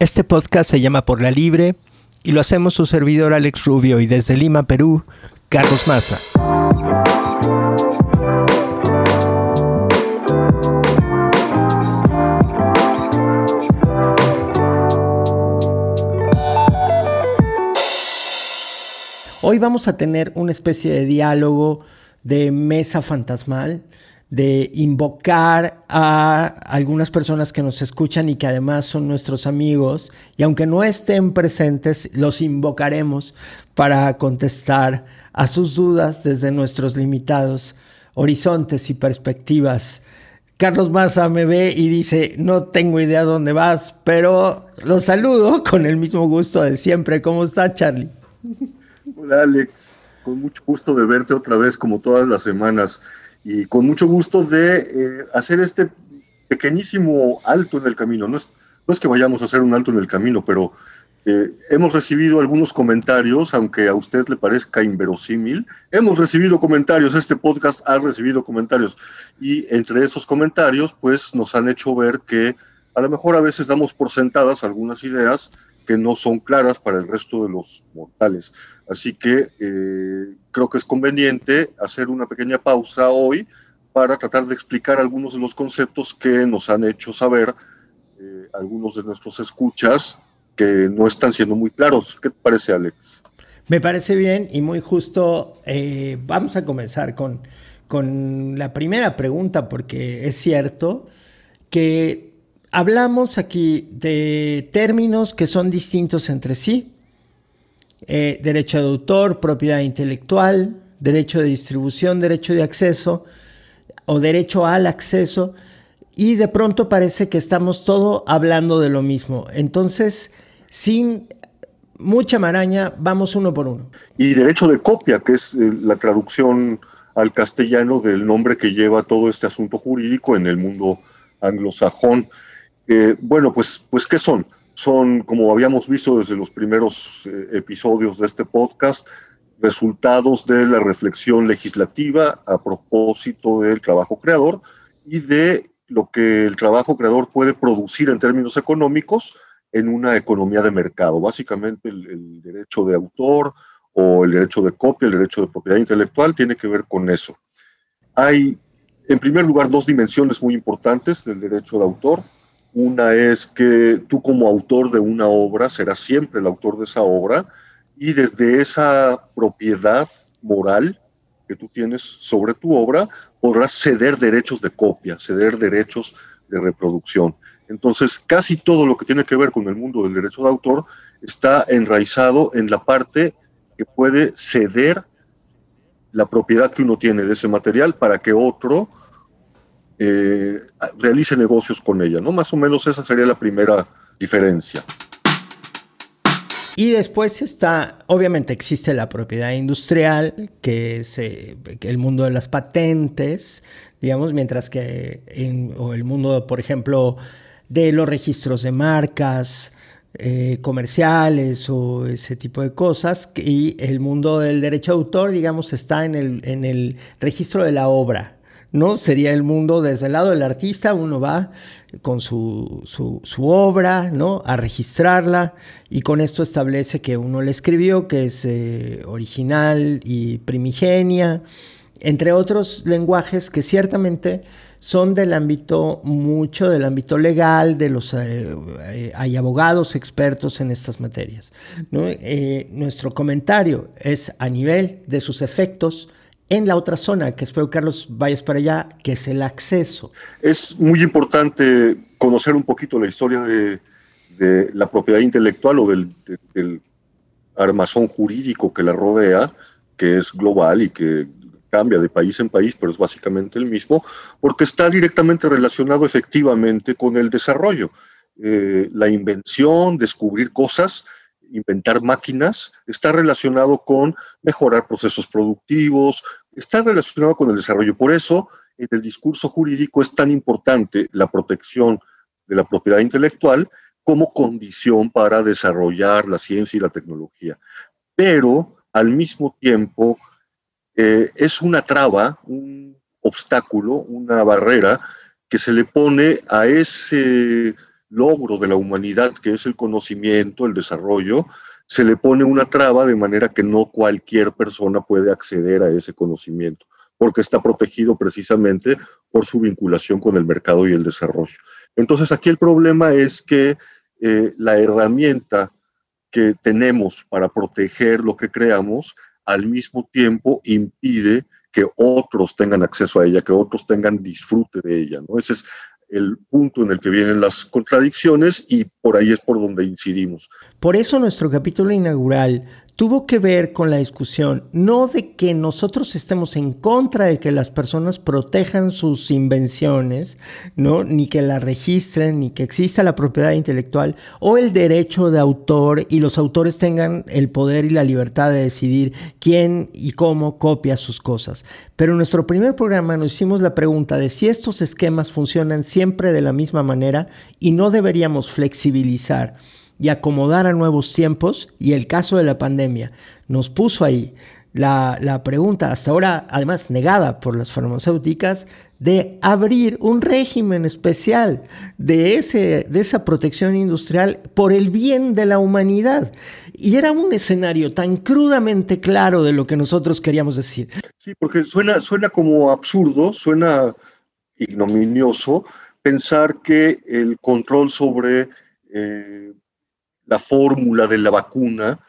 Este podcast se llama Por la Libre y lo hacemos su servidor Alex Rubio y desde Lima, Perú, Carlos Maza. Hoy vamos a tener una especie de diálogo de mesa fantasmal de invocar a algunas personas que nos escuchan y que además son nuestros amigos, y aunque no estén presentes, los invocaremos para contestar a sus dudas desde nuestros limitados horizontes y perspectivas. Carlos Maza me ve y dice, no tengo idea dónde vas, pero los saludo con el mismo gusto de siempre. ¿Cómo está Charlie? Hola Alex, con mucho gusto de verte otra vez como todas las semanas y con mucho gusto de eh, hacer este pequeñísimo alto en el camino. No es, no es que vayamos a hacer un alto en el camino, pero eh, hemos recibido algunos comentarios, aunque a usted le parezca inverosímil. Hemos recibido comentarios, este podcast ha recibido comentarios y entre esos comentarios pues nos han hecho ver que a lo mejor a veces damos por sentadas algunas ideas que no son claras para el resto de los mortales. Así que eh, creo que es conveniente hacer una pequeña pausa hoy para tratar de explicar algunos de los conceptos que nos han hecho saber eh, algunos de nuestros escuchas que no están siendo muy claros. ¿Qué te parece, Alex? Me parece bien y muy justo. Eh, vamos a comenzar con, con la primera pregunta, porque es cierto que hablamos aquí de términos que son distintos entre sí eh, derecho de autor, propiedad intelectual, derecho de distribución, derecho de acceso o derecho al acceso y de pronto parece que estamos todo hablando de lo mismo. Entonces, sin mucha maraña, vamos uno por uno. Y derecho de copia, que es eh, la traducción al castellano del nombre que lleva todo este asunto jurídico en el mundo anglosajón. Eh, bueno, pues, pues, ¿qué son? Son, como habíamos visto desde los primeros eh, episodios de este podcast, resultados de la reflexión legislativa a propósito del trabajo creador y de lo que el trabajo creador puede producir en términos económicos en una economía de mercado. Básicamente el, el derecho de autor o el derecho de copia, el derecho de propiedad intelectual tiene que ver con eso. Hay, en primer lugar, dos dimensiones muy importantes del derecho de autor. Una es que tú como autor de una obra serás siempre el autor de esa obra y desde esa propiedad moral que tú tienes sobre tu obra podrás ceder derechos de copia, ceder derechos de reproducción. Entonces, casi todo lo que tiene que ver con el mundo del derecho de autor está enraizado en la parte que puede ceder la propiedad que uno tiene de ese material para que otro eh, realice negocios con ella, ¿no? Más o menos esa sería la primera diferencia. Y después está, obviamente existe la propiedad industrial, que es eh, el mundo de las patentes, digamos, mientras que en, o el mundo, por ejemplo, de los registros de marcas, eh, comerciales o ese tipo de cosas. Y el mundo del derecho de autor, digamos, está en el, en el registro de la obra, ¿no? Sería el mundo desde el lado del artista, uno va con su, su, obra, ¿no? A registrarla y con esto establece que uno le escribió, que es eh, original y primigenia, entre otros lenguajes que ciertamente son del ámbito, mucho del ámbito legal, de los, eh, eh, hay abogados expertos en estas materias. nuestro comentario es a nivel de sus efectos, en la otra zona, que espero, Carlos, vayas para allá, que es el acceso. Es muy importante conocer un poquito la historia de, la propiedad intelectual o del, armazón jurídico que la rodea, que es global y que cambia de país en país, pero es básicamente el mismo, porque está directamente relacionado efectivamente con el desarrollo. Eh, la invención, descubrir cosas, inventar máquinas, está relacionado con mejorar procesos productivos, está relacionado con el desarrollo. Por eso, en el discurso jurídico es tan importante la protección de la propiedad intelectual como condición para desarrollar la ciencia y la tecnología. Pero, al mismo tiempo, eh, es una traba, un obstáculo, una barrera que se le pone a ese logro de la humanidad, que es el conocimiento, el desarrollo, se le pone una traba de manera que no cualquier persona puede acceder a ese conocimiento, porque está protegido precisamente por su vinculación con el mercado y el desarrollo. Entonces aquí el problema es que eh, la herramienta que tenemos para proteger lo que creamos al mismo tiempo impide que otros tengan acceso a ella, que otros tengan disfrute de ella. ¿no? Ese es el punto en el que vienen las contradicciones y por ahí es por donde incidimos. Por eso nuestro capítulo inaugural tuvo que ver con la discusión, no de que nosotros estemos en contra de que las personas protejan sus invenciones, ¿no? ni que las registren, ni que exista la propiedad intelectual o el derecho de autor y los autores tengan el poder y la libertad de decidir quién y cómo copia sus cosas. Pero en nuestro primer programa nos hicimos la pregunta de si estos esquemas funcionan siempre de la misma manera y no deberíamos flexibilizar y acomodar a nuevos tiempos y el caso de la pandemia nos puso ahí la, pregunta, hasta ahora además negada por las farmacéuticas, de abrir un régimen especial de, ese, de esa protección industrial por el bien de la humanidad. Y era un escenario tan crudamente claro de lo que nosotros queríamos decir. Sí, porque suena, suena como absurdo, suena ignominioso pensar que el control sobre eh, la fórmula de la vacuna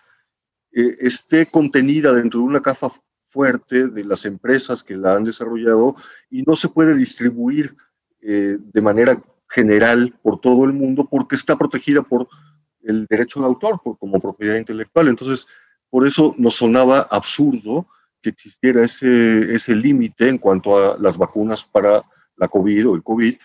eh, esté contenida dentro de una caja fuerte de las empresas que la han desarrollado y no se puede distribuir eh, de manera general por todo el mundo porque está protegida por el derecho de autor, por, como propiedad intelectual. Entonces, por eso nos sonaba absurdo que existiera ese, ese límite en cuanto a las vacunas para la COVID o el COVID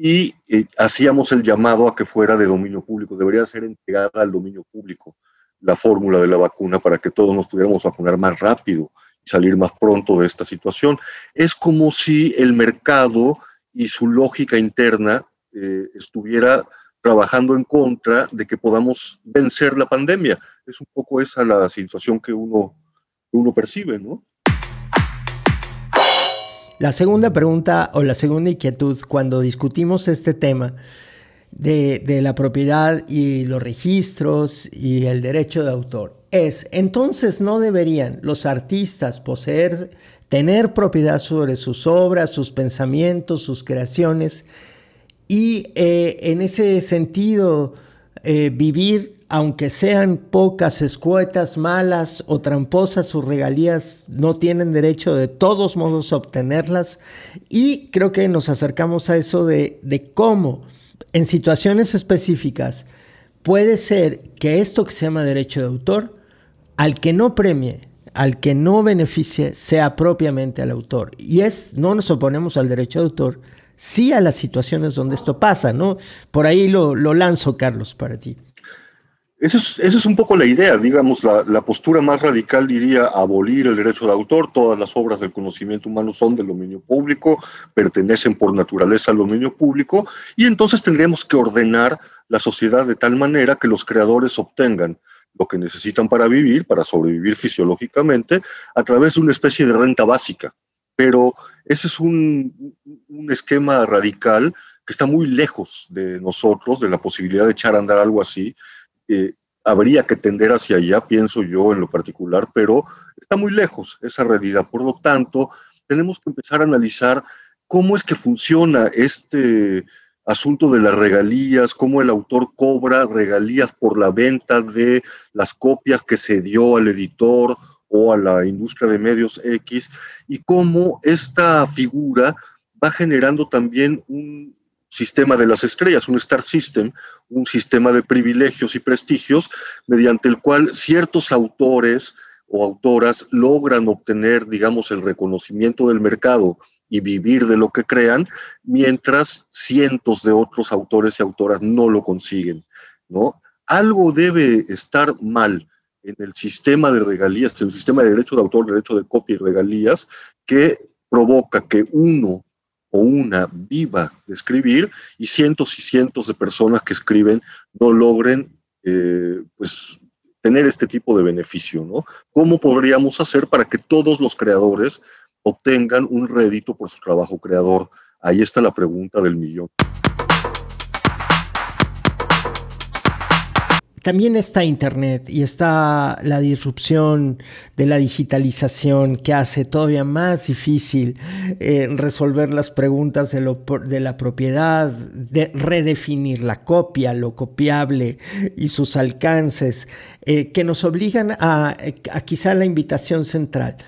y eh, hacíamos el llamado a que fuera de dominio público. Debería ser entregada al dominio público la fórmula de la vacuna para que todos nos pudiéramos vacunar más rápido y salir más pronto de esta situación. Es como si el mercado y su lógica interna eh, estuviera trabajando en contra de que podamos vencer la pandemia. Es un poco esa la situación que uno, uno percibe, ¿no? La segunda pregunta o la segunda inquietud cuando discutimos este tema de, la propiedad y los registros y el derecho de autor es, entonces no deberían los artistas poseer, tener propiedad sobre sus obras, sus pensamientos, sus creaciones y eh, en ese sentido eh, vivir aunque sean pocas, escuetas, malas o tramposas, sus regalías no tienen derecho de todos modos a obtenerlas. Y creo que nos acercamos a eso de, de cómo en situaciones específicas puede ser que esto que se llama derecho de autor, al que no premie, al que no beneficie, sea propiamente al autor. Y es, no nos oponemos al derecho de autor, sí a las situaciones donde esto pasa, ¿no? Por ahí lo, lo lanzo, Carlos, para ti. Esa es, es, un poco la idea, digamos, la, la, postura más radical diría abolir el derecho de autor, todas las obras del conocimiento humano son del dominio público, pertenecen por naturaleza al dominio público, y entonces tendríamos que ordenar la sociedad de tal manera que los creadores obtengan lo que necesitan para vivir, para sobrevivir fisiológicamente, a través de una especie de renta básica. Pero ese es un, un esquema radical que está muy lejos de nosotros, de la posibilidad de echar a andar algo así, eh, habría que tender hacia allá, pienso yo en lo particular, pero está muy lejos esa realidad. Por lo tanto, tenemos que empezar a analizar cómo es que funciona este asunto de las regalías, cómo el autor cobra regalías por la venta de las copias que se dio al editor o a la industria de medios X, y cómo esta figura va generando también un, sistema de las estrellas, un star system, un sistema de privilegios y prestigios mediante el cual ciertos autores o autoras logran obtener, digamos, el reconocimiento del mercado y vivir de lo que crean, mientras cientos de otros autores y autoras no lo consiguen, ¿no? Algo debe estar mal en el sistema de regalías, en el sistema de derecho de autor, derecho de copia y regalías, que provoca que uno o una viva de escribir y cientos y cientos de personas que escriben no logren eh, pues, tener este tipo de beneficio, ¿no? ¿Cómo podríamos hacer para que todos los creadores obtengan un rédito por su trabajo creador? Ahí está la pregunta del millón. También está Internet y está la disrupción de la digitalización que hace todavía más difícil eh, resolver las preguntas de, la propiedad, de redefinir la copia, lo copiable y sus alcances, eh, que nos obligan a, a quizá la invitación central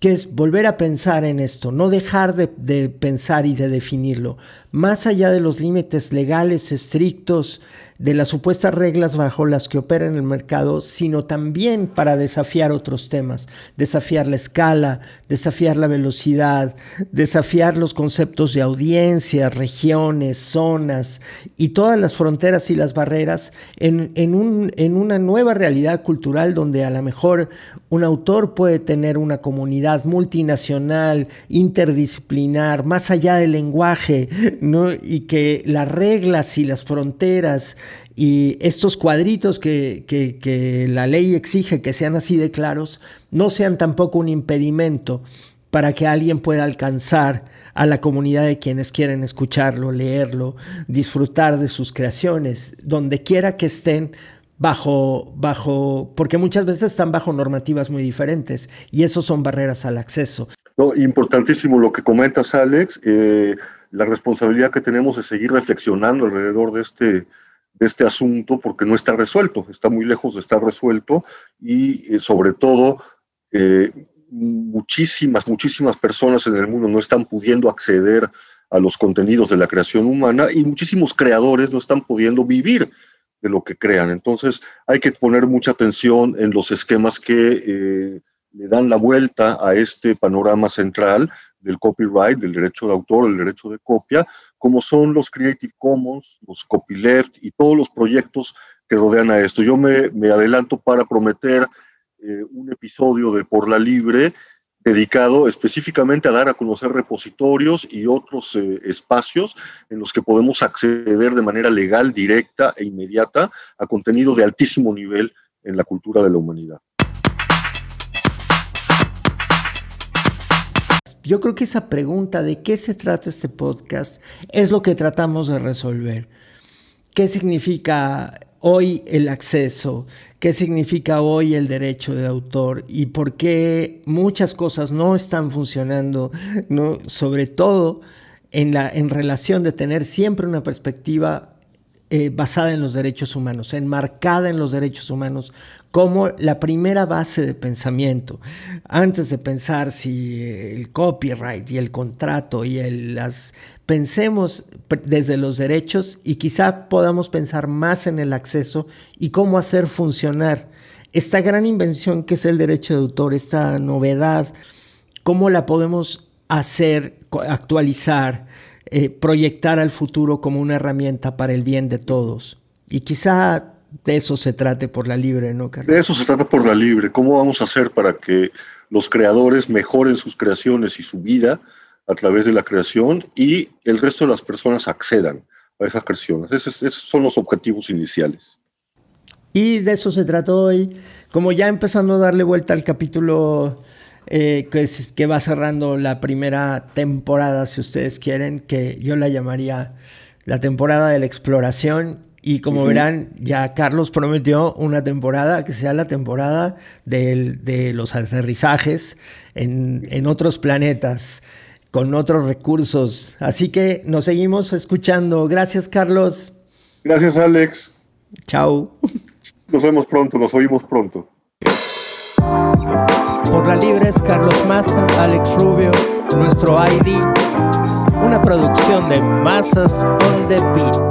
que es volver a pensar en esto, no dejar de, de, pensar y de definirlo, más allá de los límites legales estrictos de las supuestas reglas bajo las que opera en el mercado, sino también para desafiar otros temas, desafiar la escala, desafiar la velocidad, desafiar los conceptos de audiencia, regiones, zonas y todas las fronteras y las barreras en, en, un, en una nueva realidad cultural donde a lo mejor un autor puede tener una comunidad multinacional, interdisciplinar, más allá del lenguaje, y que las reglas y las fronteras y estos cuadritos que, la ley exige que sean así de claros, no sean tampoco un impedimento para que alguien pueda alcanzar a la comunidad de quienes quieren escucharlo, leerlo, disfrutar de sus creaciones, donde quiera que estén bajo, bajo, porque muchas veces están bajo normativas muy diferentes y eso son barreras al acceso. No, importantísimo lo que comentas, Alex. Eh, la responsabilidad que tenemos de seguir reflexionando alrededor de este, de este asunto porque no está resuelto, está muy lejos de estar resuelto y eh, sobre todo eh, muchísimas, muchísimas personas en el mundo no están pudiendo acceder a los contenidos de la creación humana y muchísimos creadores no están pudiendo vivir de lo que crean. Entonces hay que poner mucha atención en los esquemas que eh, le dan la vuelta a este panorama central del copyright, del derecho de autor, del derecho de copia, como son los Creative Commons, los copyleft y todos los proyectos que rodean a esto. Yo me, adelanto para prometer eh, un episodio de Por la Libre dedicado específicamente a dar a conocer repositorios y otros eh, espacios en los que podemos acceder de manera legal, directa e inmediata a contenido de altísimo nivel en la cultura de la humanidad. Yo creo que esa pregunta de qué se trata este podcast es lo que tratamos de resolver. ¿Qué significa hoy el acceso? ¿Qué significa hoy el derecho de autor? ¿Y por qué muchas cosas no están funcionando? ¿no? Sobre todo en, la, en relación de tener siempre una perspectiva eh, basada en los derechos humanos, enmarcada en los derechos humanos como la primera base de pensamiento. Antes de pensar si el copyright y el contrato y el, las... Pensemos desde los derechos y quizá podamos pensar más en el acceso y cómo hacer funcionar esta gran invención que es el derecho de autor, esta novedad, cómo la podemos hacer, actualizar, eh, proyectar al futuro como una herramienta para el bien de todos. Y quizá de eso se trate por la libre, ¿no, Carlos? De eso se trata por la libre. ¿Cómo vamos a hacer para que los creadores mejoren sus creaciones y su vida a través de la creación y el resto de las personas accedan a esas creaciones? Esos, esos son los objetivos iniciales. Y de eso se trata hoy. Como ya empezando a darle vuelta al capítulo eh, que, que va cerrando la primera temporada, si ustedes quieren, que yo la llamaría la temporada de la exploración. Y como verán, ya Carlos prometió una temporada que sea la temporada de los aterrizajes en, en otros planetas, con otros recursos. Así que nos seguimos escuchando. Gracias, Carlos. Gracias, Alex. Chao. Nos vemos pronto, nos oímos pronto. Por la libre es Carlos Massa, Alex Rubio, nuestro ID, una producción de Masas on the Beat.